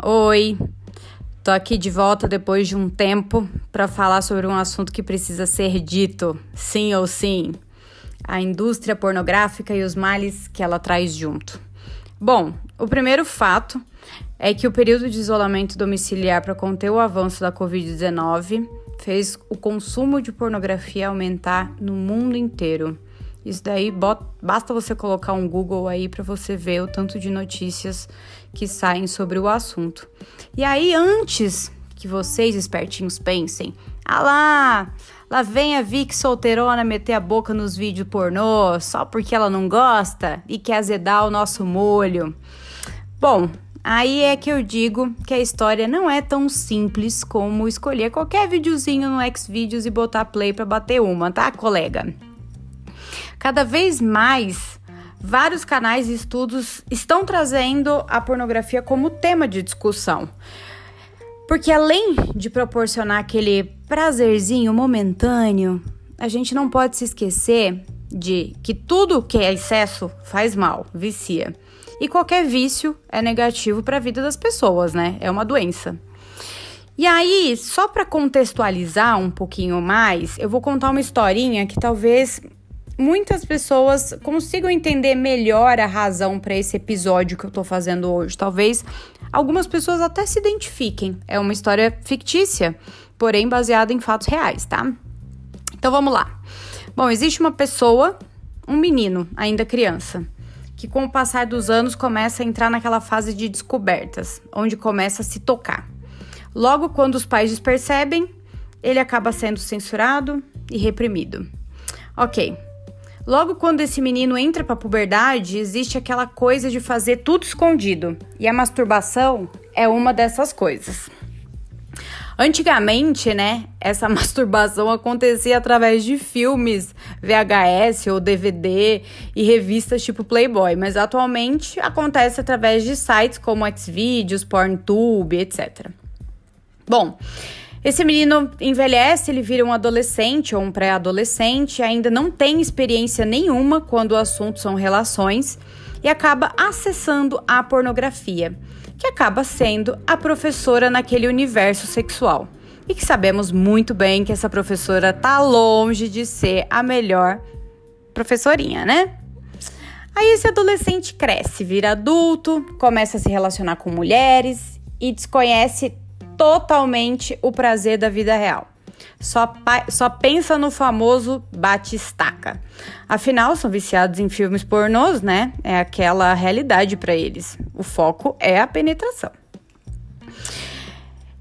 Oi, tô aqui de volta depois de um tempo para falar sobre um assunto que precisa ser dito, sim ou sim: a indústria pornográfica e os males que ela traz junto. Bom, o primeiro fato é que o período de isolamento domiciliar para conter o avanço da Covid-19 fez o consumo de pornografia aumentar no mundo inteiro. Isso daí basta você colocar um Google aí para você ver o tanto de notícias que saem sobre o assunto. E aí, antes que vocês espertinhos pensem, ah lá, lá vem a Vic solteirona meter a boca nos vídeos pornô só porque ela não gosta e quer azedar o nosso molho. Bom, Aí é que eu digo que a história não é tão simples como escolher qualquer videozinho no Xvideos e botar play para bater uma, tá, colega? Cada vez mais, vários canais e estudos estão trazendo a pornografia como tema de discussão. Porque além de proporcionar aquele prazerzinho momentâneo, a gente não pode se esquecer de que tudo que é excesso faz mal, vicia. E qualquer vício é negativo para a vida das pessoas, né? É uma doença. E aí, só para contextualizar um pouquinho mais, eu vou contar uma historinha que talvez muitas pessoas consigam entender melhor a razão para esse episódio que eu tô fazendo hoje. Talvez algumas pessoas até se identifiquem. É uma história fictícia, porém baseada em fatos reais, tá? Então vamos lá. Bom, existe uma pessoa, um menino, ainda criança, que com o passar dos anos começa a entrar naquela fase de descobertas, onde começa a se tocar. Logo quando os pais percebem, ele acaba sendo censurado e reprimido. Ok, Logo quando esse menino entra para a puberdade, existe aquela coisa de fazer tudo escondido, e a masturbação é uma dessas coisas. Antigamente, né, essa masturbação acontecia através de filmes VHS ou DVD e revistas tipo Playboy, mas atualmente acontece através de sites como Xvideos, PornTube, etc. Bom, esse menino envelhece, ele vira um adolescente ou um pré-adolescente, ainda não tem experiência nenhuma quando o assunto são relações e acaba acessando a pornografia, que acaba sendo a professora naquele universo sexual. E que sabemos muito bem que essa professora tá longe de ser a melhor professorinha, né? Aí esse adolescente cresce, vira adulto, começa a se relacionar com mulheres e desconhece totalmente o prazer da vida real. Só, só pensa no famoso bate-estaca. Afinal, são viciados em filmes pornôs, né? É aquela realidade para eles. O foco é a penetração.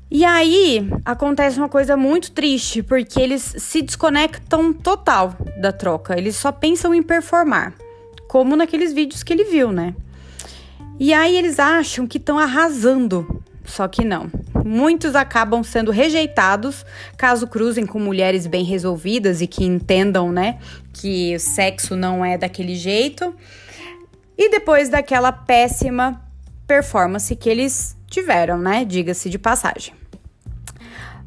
E aí acontece uma coisa muito triste, porque eles se desconectam total da troca. Eles só pensam em performar, como naqueles vídeos que ele viu, né? E aí eles acham que estão arrasando, só que não muitos acabam sendo rejeitados caso cruzem com mulheres bem resolvidas e que entendam, né, que o sexo não é daquele jeito. E depois daquela péssima performance que eles tiveram, né, diga-se de passagem.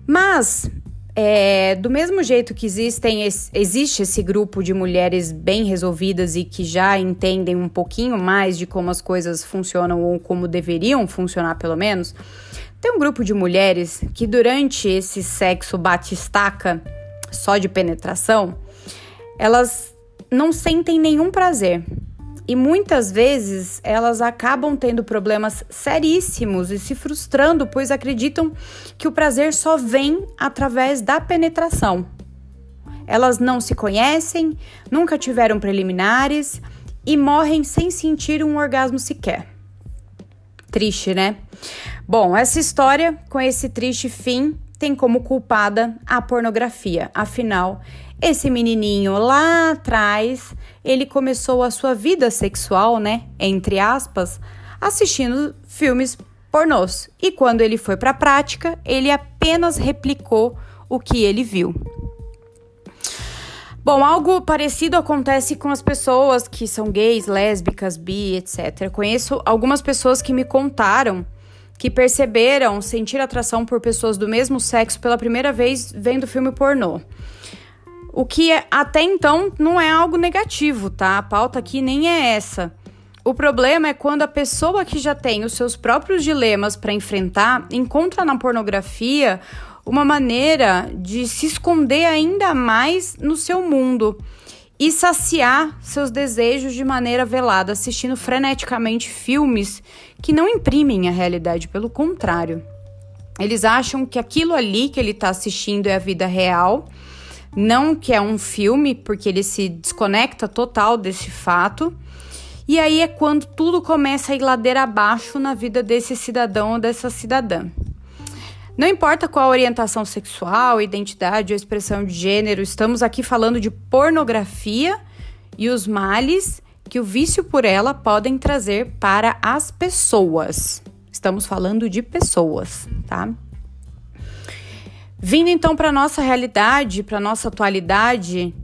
Mas é, do mesmo jeito que existem, existe esse grupo de mulheres bem resolvidas e que já entendem um pouquinho mais de como as coisas funcionam ou como deveriam funcionar, pelo menos, tem um grupo de mulheres que durante esse sexo batistaca só de penetração, elas não sentem nenhum prazer. E muitas vezes elas acabam tendo problemas seríssimos e se frustrando, pois acreditam que o prazer só vem através da penetração. Elas não se conhecem, nunca tiveram preliminares e morrem sem sentir um orgasmo sequer. Triste, né? Bom, essa história, com esse triste fim, tem como culpada a pornografia. Afinal, esse menininho lá atrás, ele começou a sua vida sexual, né, entre aspas, assistindo filmes pornôs. E quando ele foi para a prática, ele apenas replicou o que ele viu. Bom, algo parecido acontece com as pessoas que são gays, lésbicas, bi, etc. Conheço algumas pessoas que me contaram que perceberam sentir atração por pessoas do mesmo sexo pela primeira vez vendo filme pornô. O que é, até então não é algo negativo, tá? A pauta aqui nem é essa. O problema é quando a pessoa que já tem os seus próprios dilemas para enfrentar encontra na pornografia uma maneira de se esconder ainda mais no seu mundo e saciar seus desejos de maneira velada, assistindo freneticamente filmes que não imprimem a realidade, pelo contrário. Eles acham que aquilo ali que ele está assistindo é a vida real, não que é um filme, porque ele se desconecta total desse fato. E aí é quando tudo começa a ir ladeira abaixo na vida desse cidadão ou dessa cidadã. Não importa qual orientação sexual, identidade ou expressão de gênero, estamos aqui falando de pornografia e os males que o vício por ela podem trazer para as pessoas. Estamos falando de pessoas, tá? Vindo então para nossa realidade, para nossa atualidade,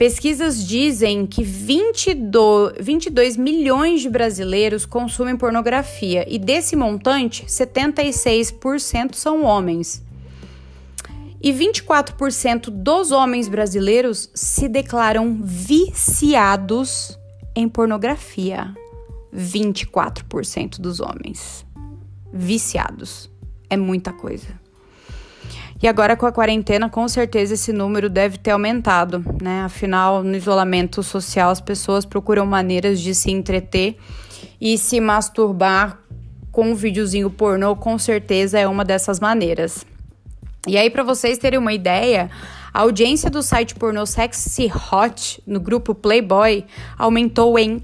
Pesquisas dizem que 22, 22 milhões de brasileiros consumem pornografia e desse montante, 76% são homens. E 24% dos homens brasileiros se declaram viciados em pornografia. 24% dos homens viciados. É muita coisa. E agora com a quarentena, com certeza esse número deve ter aumentado, né? Afinal, no isolamento social, as pessoas procuram maneiras de se entreter e se masturbar com um videozinho pornô, com certeza é uma dessas maneiras. E aí, para vocês terem uma ideia, a audiência do site pornô Sexy Hot no grupo Playboy aumentou em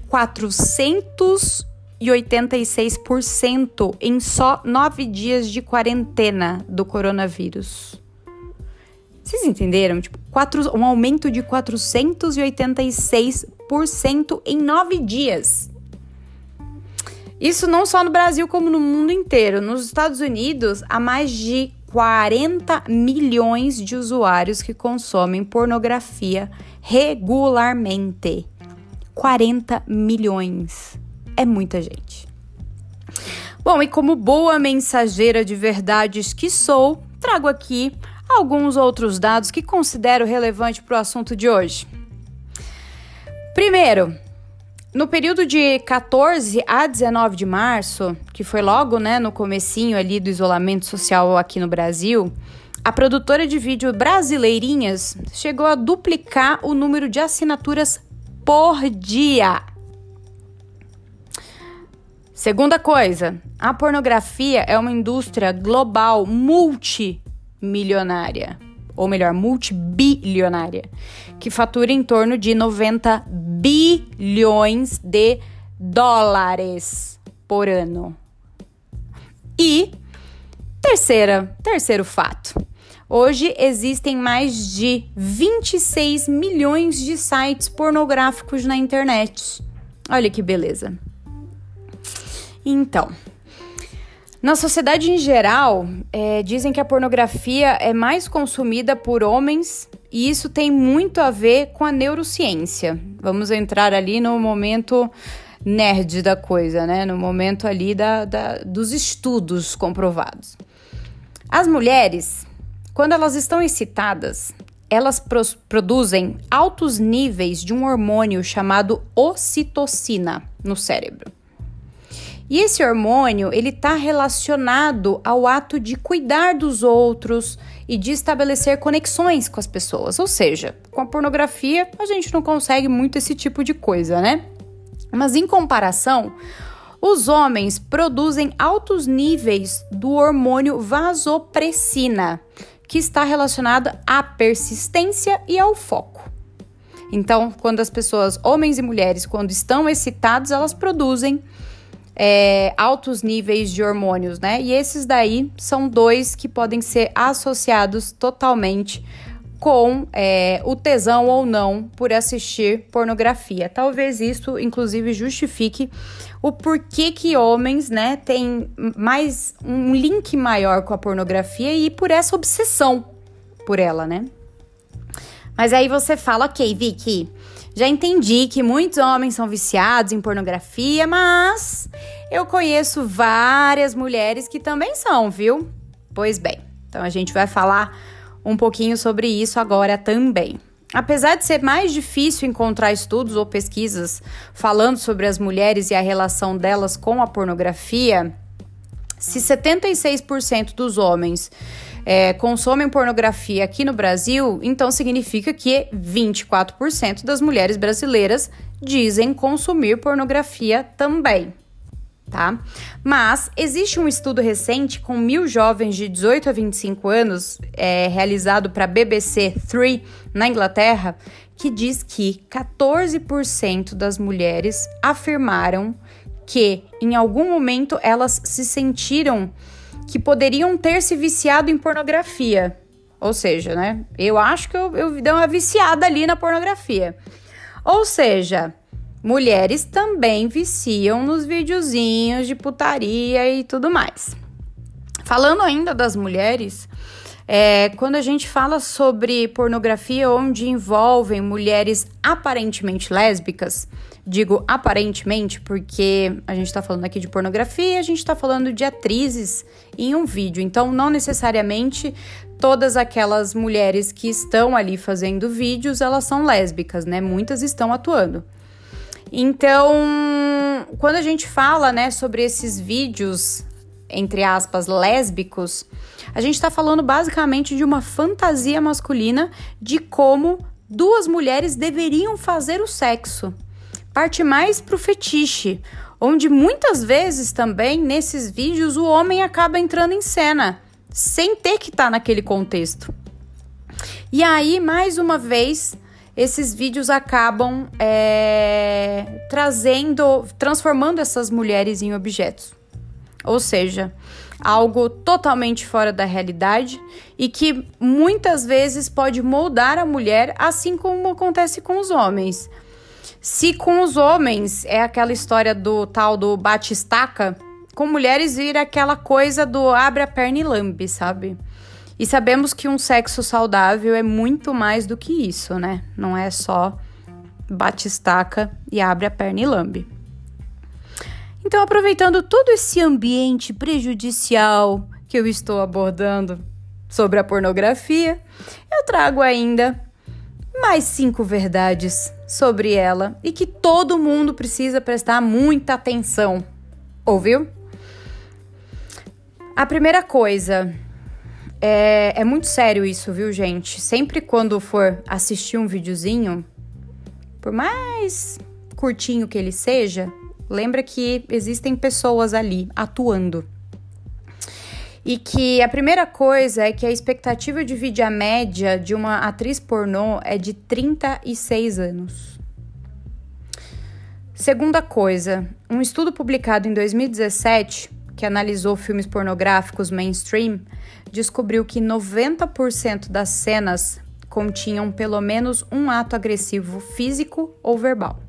486% em só nove dias de quarentena do coronavírus. Vocês entenderam? Tipo, quatro, um aumento de 486% em nove dias. Isso não só no Brasil, como no mundo inteiro. Nos Estados Unidos, há mais de 40 milhões de usuários que consomem pornografia regularmente. 40 milhões. É muita gente. Bom, e como boa mensageira de verdades que sou, trago aqui alguns outros dados que considero relevante para o assunto de hoje. Primeiro, no período de 14 a 19 de março, que foi logo, né, no comecinho ali do isolamento social aqui no Brasil, a produtora de vídeo Brasileirinhas chegou a duplicar o número de assinaturas por dia. Segunda coisa, a pornografia é uma indústria global multi milionária, ou melhor, multibilionária, que fatura em torno de 90 bilhões de dólares por ano. E terceira, terceiro fato. Hoje existem mais de 26 milhões de sites pornográficos na internet. Olha que beleza. Então, na sociedade em geral, é, dizem que a pornografia é mais consumida por homens e isso tem muito a ver com a neurociência. Vamos entrar ali no momento nerd da coisa, né? No momento ali da, da, dos estudos comprovados. As mulheres, quando elas estão excitadas, elas pro produzem altos níveis de um hormônio chamado ocitocina no cérebro. E esse hormônio, ele está relacionado ao ato de cuidar dos outros e de estabelecer conexões com as pessoas. Ou seja, com a pornografia, a gente não consegue muito esse tipo de coisa, né? Mas em comparação, os homens produzem altos níveis do hormônio vasopressina, que está relacionado à persistência e ao foco. Então, quando as pessoas, homens e mulheres, quando estão excitados, elas produzem é, altos níveis de hormônios, né? E esses daí são dois que podem ser associados totalmente com é, o tesão ou não por assistir pornografia. Talvez isso, inclusive, justifique o porquê que homens, né, têm mais um link maior com a pornografia e por essa obsessão por ela, né? Mas aí você fala, ok, Vicky, já entendi que muitos homens são viciados em pornografia, mas eu conheço várias mulheres que também são, viu? Pois bem, então a gente vai falar um pouquinho sobre isso agora também. Apesar de ser mais difícil encontrar estudos ou pesquisas falando sobre as mulheres e a relação delas com a pornografia, se 76% dos homens é, consomem pornografia aqui no Brasil, então significa que 24% das mulheres brasileiras dizem consumir pornografia também tá? Mas existe um estudo recente com mil jovens de 18 a 25 anos, é, realizado para BBC 3 na Inglaterra, que diz que 14% das mulheres afirmaram que em algum momento elas se sentiram que poderiam ter se viciado em pornografia. Ou seja, né? Eu acho que eu, eu dei uma viciada ali na pornografia. Ou seja, mulheres também viciam nos videozinhos de putaria e tudo mais. Falando ainda das mulheres, é, quando a gente fala sobre pornografia onde envolvem mulheres aparentemente lésbicas, digo aparentemente porque a gente está falando aqui de pornografia, a gente está falando de atrizes em um vídeo, então não necessariamente todas aquelas mulheres que estão ali fazendo vídeos elas são lésbicas, né? Muitas estão atuando. Então, quando a gente fala, né, sobre esses vídeos entre aspas lésbicos, a gente está falando basicamente de uma fantasia masculina de como duas mulheres deveriam fazer o sexo. Parte mais pro fetiche, onde muitas vezes também nesses vídeos o homem acaba entrando em cena, sem ter que estar tá naquele contexto. E aí, mais uma vez, esses vídeos acabam é, trazendo, transformando essas mulheres em objetos. Ou seja, algo totalmente fora da realidade e que muitas vezes pode moldar a mulher, assim como acontece com os homens. Se com os homens é aquela história do tal do bate-estaca, com mulheres vira aquela coisa do abre a perna e lambe, sabe? E sabemos que um sexo saudável é muito mais do que isso, né? Não é só bate-estaca e abre a perna e lambe. Então, aproveitando todo esse ambiente prejudicial que eu estou abordando sobre a pornografia, eu trago ainda mais cinco verdades sobre ela e que todo mundo precisa prestar muita atenção. Ouviu? A primeira coisa, é, é muito sério isso, viu, gente? Sempre quando for assistir um videozinho, por mais curtinho que ele seja, lembra que existem pessoas ali atuando. E que a primeira coisa é que a expectativa de vida média de uma atriz pornô é de 36 anos. Segunda coisa, um estudo publicado em 2017 que analisou filmes pornográficos mainstream, descobriu que 90% das cenas continham pelo menos um ato agressivo físico ou verbal.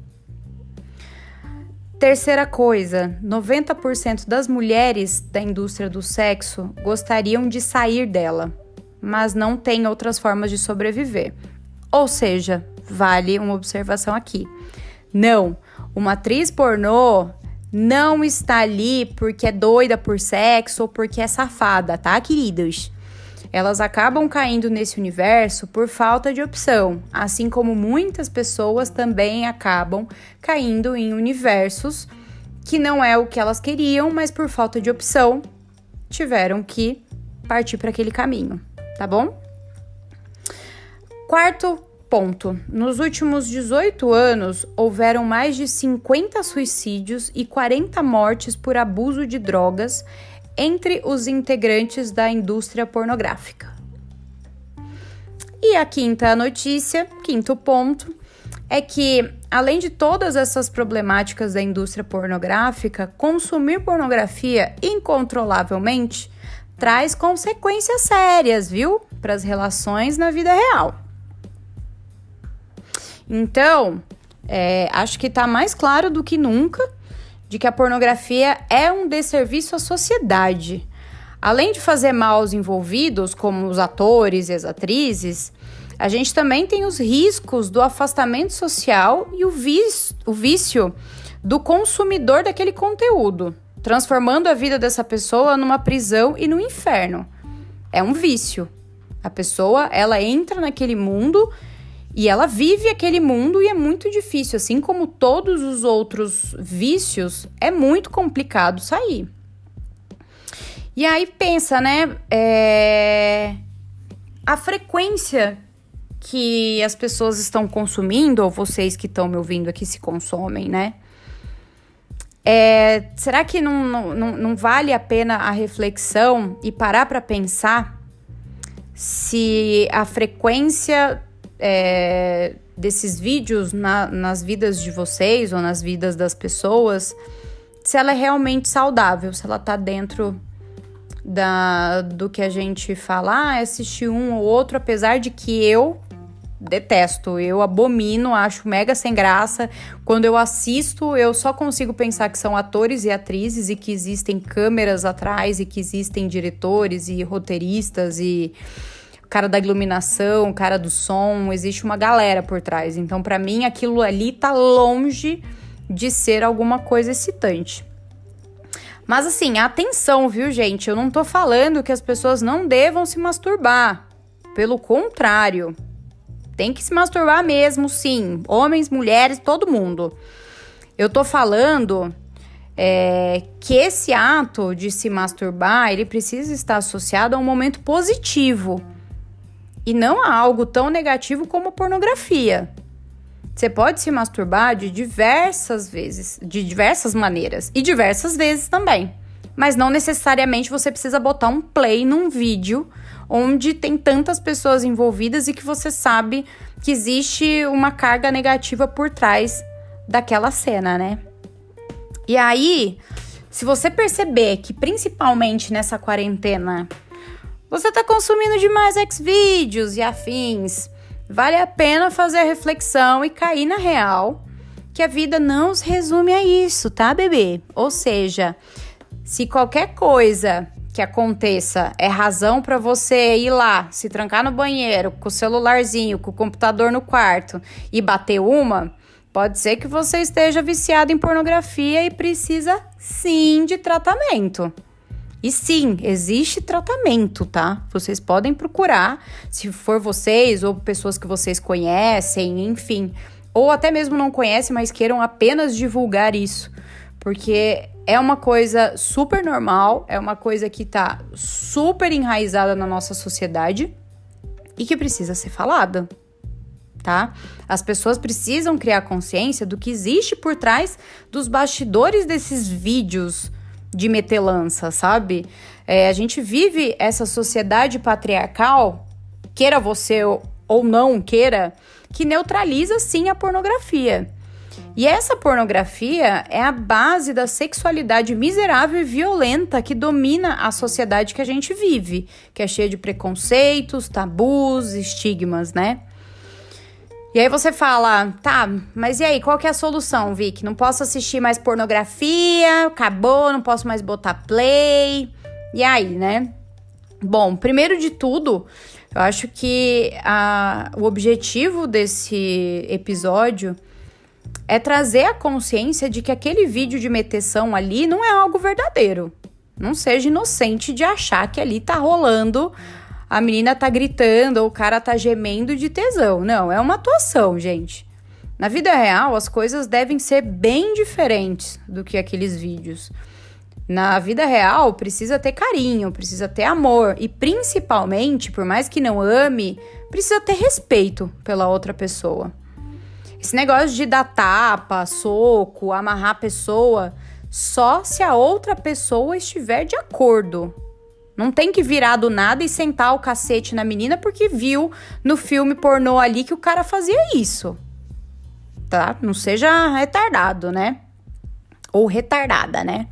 Terceira coisa, 90% das mulheres da indústria do sexo gostariam de sair dela, mas não têm outras formas de sobreviver. Ou seja, vale uma observação aqui. Não, uma atriz pornô não está ali porque é doida por sexo ou porque é safada, tá, queridos? Elas acabam caindo nesse universo por falta de opção, assim como muitas pessoas também acabam caindo em universos que não é o que elas queriam, mas por falta de opção tiveram que partir para aquele caminho, tá bom? Quarto Ponto. Nos últimos 18 anos, houveram mais de 50 suicídios e 40 mortes por abuso de drogas entre os integrantes da indústria pornográfica. E a quinta notícia, quinto ponto, é que, além de todas essas problemáticas da indústria pornográfica, consumir pornografia incontrolavelmente traz consequências sérias, viu? Para as relações na vida real. Então, é, acho que está mais claro do que nunca de que a pornografia é um desserviço à sociedade. Além de fazer mal aos envolvidos, como os atores e as atrizes, a gente também tem os riscos do afastamento social e o vício, o vício do consumidor daquele conteúdo, transformando a vida dessa pessoa numa prisão e no inferno. É um vício. A pessoa, ela entra naquele mundo E ela vive aquele mundo e é muito difícil, assim como todos os outros vícios, é muito complicado sair. E aí pensa, né? É... A frequência que as pessoas estão consumindo, ou vocês que estão me ouvindo aqui se consomem, né? É, será que não, não, não vale a pena a reflexão e parar para pensar se a frequência é, desses vídeos na, nas vidas de vocês ou nas vidas das pessoas, se ela é realmente saudável, se ela tá dentro da, do que a gente fala, ah, assistir um ou outro, apesar de que eu detesto, eu abomino, acho mega sem graça. Quando eu assisto, eu só consigo pensar que são atores e atrizes e que existem câmeras atrás e que existem diretores e roteiristas e cara da iluminação, cara do som, existe uma galera por trás. Então, para mim, aquilo ali tá longe de ser alguma coisa excitante. Mas assim, atenção, viu, gente? Eu não tô falando que as pessoas não devam se masturbar. Pelo contrário, tem que se masturbar mesmo, sim. Homens, mulheres, todo mundo. Eu tô falando é, que esse ato de se masturbar, ele precisa estar associado a um momento positivo e não a algo tão negativo como pornografia. Você pode se masturbar de diversas vezes, de diversas maneiras e diversas vezes também. Mas não necessariamente você precisa botar um play num vídeo onde tem tantas pessoas envolvidas e que você sabe que existe uma carga negativa por trás daquela cena, né? E aí, se você perceber que principalmente nessa quarentena você tá consumindo demais Xvideos e afins, vale a pena fazer a reflexão e cair na real que a vida não se resume a isso, tá, bebê? Ou seja, se qualquer coisa que aconteça é razão para você ir lá, se trancar no banheiro, com o celularzinho, com o computador no quarto e bater uma, pode ser que você esteja viciado em pornografia e precisa sim de tratamento. E sim, existe tratamento, tá? Vocês podem procurar, se for vocês ou pessoas que vocês conhecem, enfim, ou até mesmo não conhecem, mas queiram apenas divulgar isso, porque é uma coisa super normal, é uma coisa que tá super enraizada na nossa sociedade e que precisa ser falada, tá? As pessoas precisam criar consciência do que existe por trás dos bastidores desses vídeos de metelança, sabe? É, a gente vive essa sociedade patriarcal, queira você ou não queira, que neutraliza sim a pornografia. E essa pornografia é a base da sexualidade miserável e violenta que domina a sociedade que a gente vive, que é cheia de preconceitos, tabus, estigmas, né? E aí você fala, tá, mas e aí, qual que é a solução, Vic? Não posso assistir mais pornografia, acabou, não posso mais botar play. E aí, né? Bom, primeiro de tudo, eu acho que a, o objetivo desse episódio é trazer a consciência de que aquele vídeo de meteção ali não é algo verdadeiro. Não seja inocente de achar que ali tá rolando, a menina tá gritando ou o cara tá gemendo de tesão. Não, é uma atuação, gente. Na vida real, as coisas devem ser bem diferentes do que aqueles vídeos. Na vida real, precisa ter carinho, precisa ter amor e principalmente, por mais que não ame, precisa ter respeito pela outra pessoa. Esse negócio de dar tapa, soco, amarrar a pessoa, só se a outra pessoa estiver de acordo. Não tem que virar do nada e sentar o cacete na menina porque viu no filme pornô ali que o cara fazia isso. Tá? Não seja retardado, né? Ou retardada, né?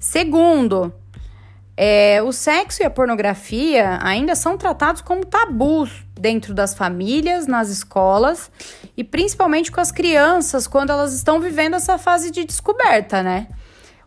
Segundo, é, o sexo e a pornografia ainda são tratados como tabus dentro das famílias, nas escolas e principalmente com as crianças quando elas estão vivendo essa fase de descoberta, né?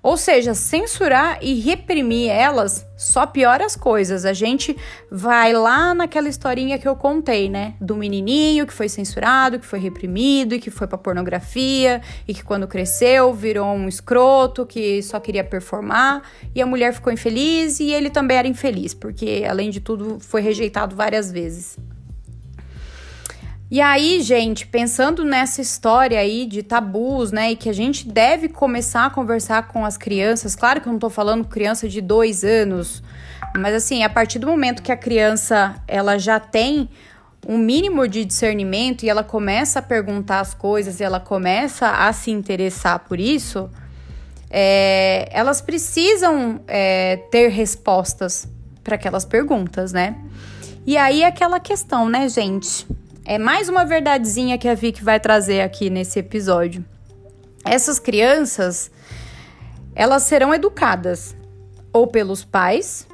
Ou seja, censurar e reprimir elas só piora as coisas. A gente vai lá naquela historinha que eu contei, né? Do menininho que foi censurado, que foi reprimido e que foi pra pornografia e que quando cresceu virou um escroto que só queria performar e a mulher ficou infeliz e ele também era infeliz, porque além de tudo foi rejeitado várias vezes. E aí, gente, pensando nessa história aí de tabus, né, e que a gente deve começar a conversar com as crianças, claro que eu não tô falando criança de dois anos, mas assim, a partir do momento que a criança ela já tem um mínimo de discernimento e ela começa a perguntar as coisas e ela começa a se interessar por isso, é, elas precisam é, ter respostas para aquelas perguntas, né? E aí aquela questão, né, gente? É mais uma verdadezinha que a Vicky vai trazer aqui nesse episódio. Essas crianças, elas serão educadas ou pelos pais,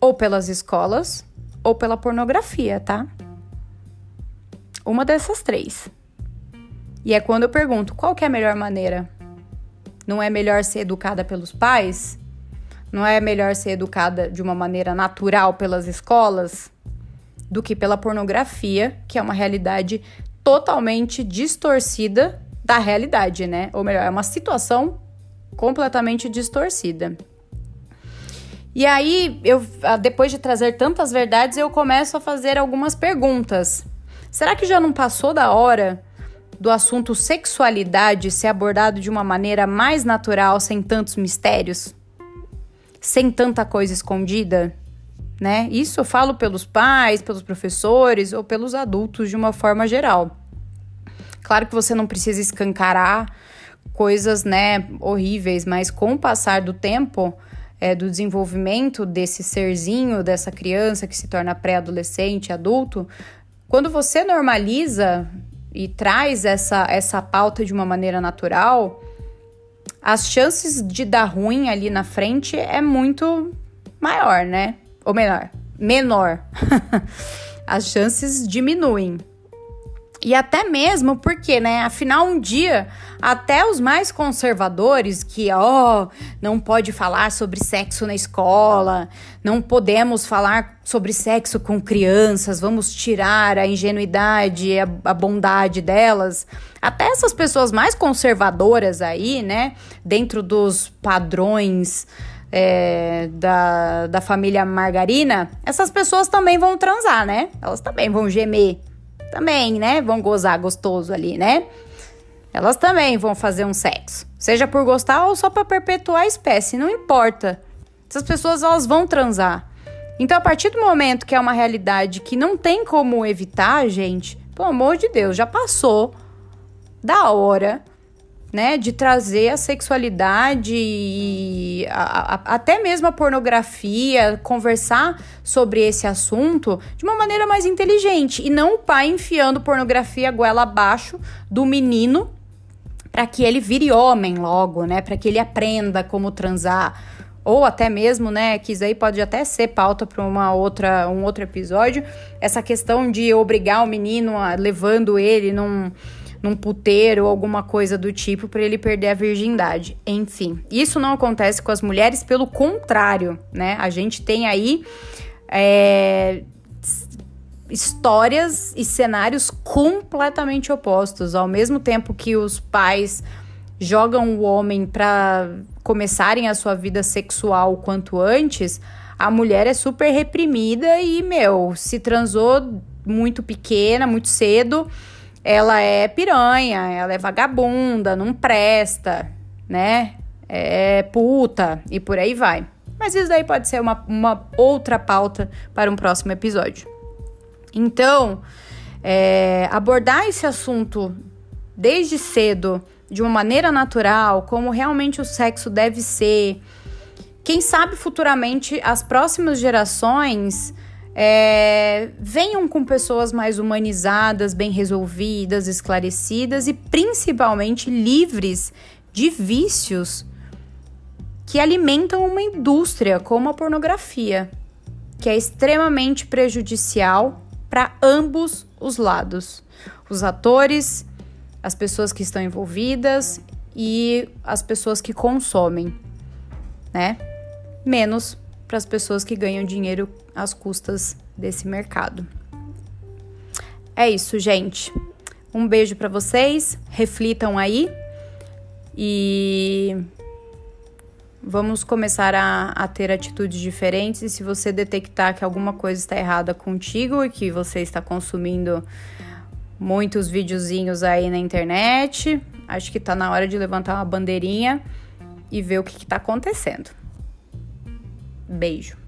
ou pelas escolas, ou pela pornografia, tá? Uma dessas três. E é quando eu pergunto, qual é a melhor maneira? Não é melhor ser educada pelos pais? Não é melhor ser educada de uma maneira natural pelas escolas? Do que pela pornografia, que é uma realidade totalmente distorcida da realidade, né? Ou melhor, é uma situação completamente distorcida. E aí, eu, ah, depois de trazer tantas verdades, eu começo a fazer algumas perguntas. Será que já não passou da hora do assunto sexualidade ser abordado de uma maneira mais natural, sem tantos mistérios? Sem tanta coisa escondida? Né? Isso eu falo pelos pais, pelos professores ou pelos adultos de uma forma geral. Claro que você não precisa escancarar coisas, né, horríveis, mas com o passar do tempo, é, do desenvolvimento desse serzinho, dessa criança que se torna pré-adolescente, adulto, quando você normaliza e traz essa, essa pauta de uma maneira natural, as chances de dar ruim ali na frente é muito maior, né? Ou melhor, menor, as chances diminuem. E até mesmo porque, né? Afinal, um dia, até os mais conservadores, que, ó, oh, não pode falar sobre sexo na escola, não podemos falar sobre sexo com crianças, vamos tirar a ingenuidade, a, a bondade delas. Até essas pessoas mais conservadoras aí, né? Dentro dos padrões é, da, da família Margarina, essas pessoas também vão transar, né? Elas também vão gemer, também, né? Vão gozar gostoso ali, né? Elas também vão fazer um sexo, seja por gostar ou só para perpetuar a espécie, não importa. Essas pessoas elas vão transar. Então, a partir do momento que é uma realidade que não tem como evitar, gente, pelo amor de Deus, já passou da hora né, de trazer a sexualidade e a, a, até mesmo a pornografia, conversar sobre esse assunto de uma maneira mais inteligente. E não o pai enfiando pornografia goela abaixo do menino para que ele vire homem logo, né, para que ele aprenda como transar. Ou até mesmo, né, que isso aí pode até ser pauta para uma outra um outro episódio, essa questão de obrigar o menino a levando ele num num puteiro ou alguma coisa do tipo para ele perder a virgindade. Enfim, isso não acontece com as mulheres, pelo contrário, né? A gente tem aí é, histórias e cenários completamente opostos. Ao mesmo tempo que os pais jogam o homem para começarem a sua vida sexual quanto antes, a mulher é super reprimida e, meu, se transou muito pequena, muito cedo ela é piranha, ela é vagabunda, não presta, né? É puta e por aí vai. Mas isso daí pode ser uma, uma outra pauta para um próximo episódio. Então, é, abordar esse assunto desde cedo, de uma maneira natural, como realmente o sexo deve ser. Quem sabe futuramente as próximas gerações é, venham com pessoas mais humanizadas, bem resolvidas, esclarecidas e principalmente livres de vícios que alimentam uma indústria como a pornografia, que é extremamente prejudicial para ambos os lados. Os atores, as pessoas que estão envolvidas e as pessoas que consomem, né? Menos para as pessoas que ganham dinheiro às custas desse mercado. É isso, gente. Um beijo para vocês, reflitam aí e vamos começar a, a, ter atitudes diferentes. E se você detectar que alguma coisa está errada contigo e que você está consumindo muitos videozinhos aí na internet. Acho que tá na hora de levantar uma bandeirinha e ver o que, que tá acontecendo. Beijo.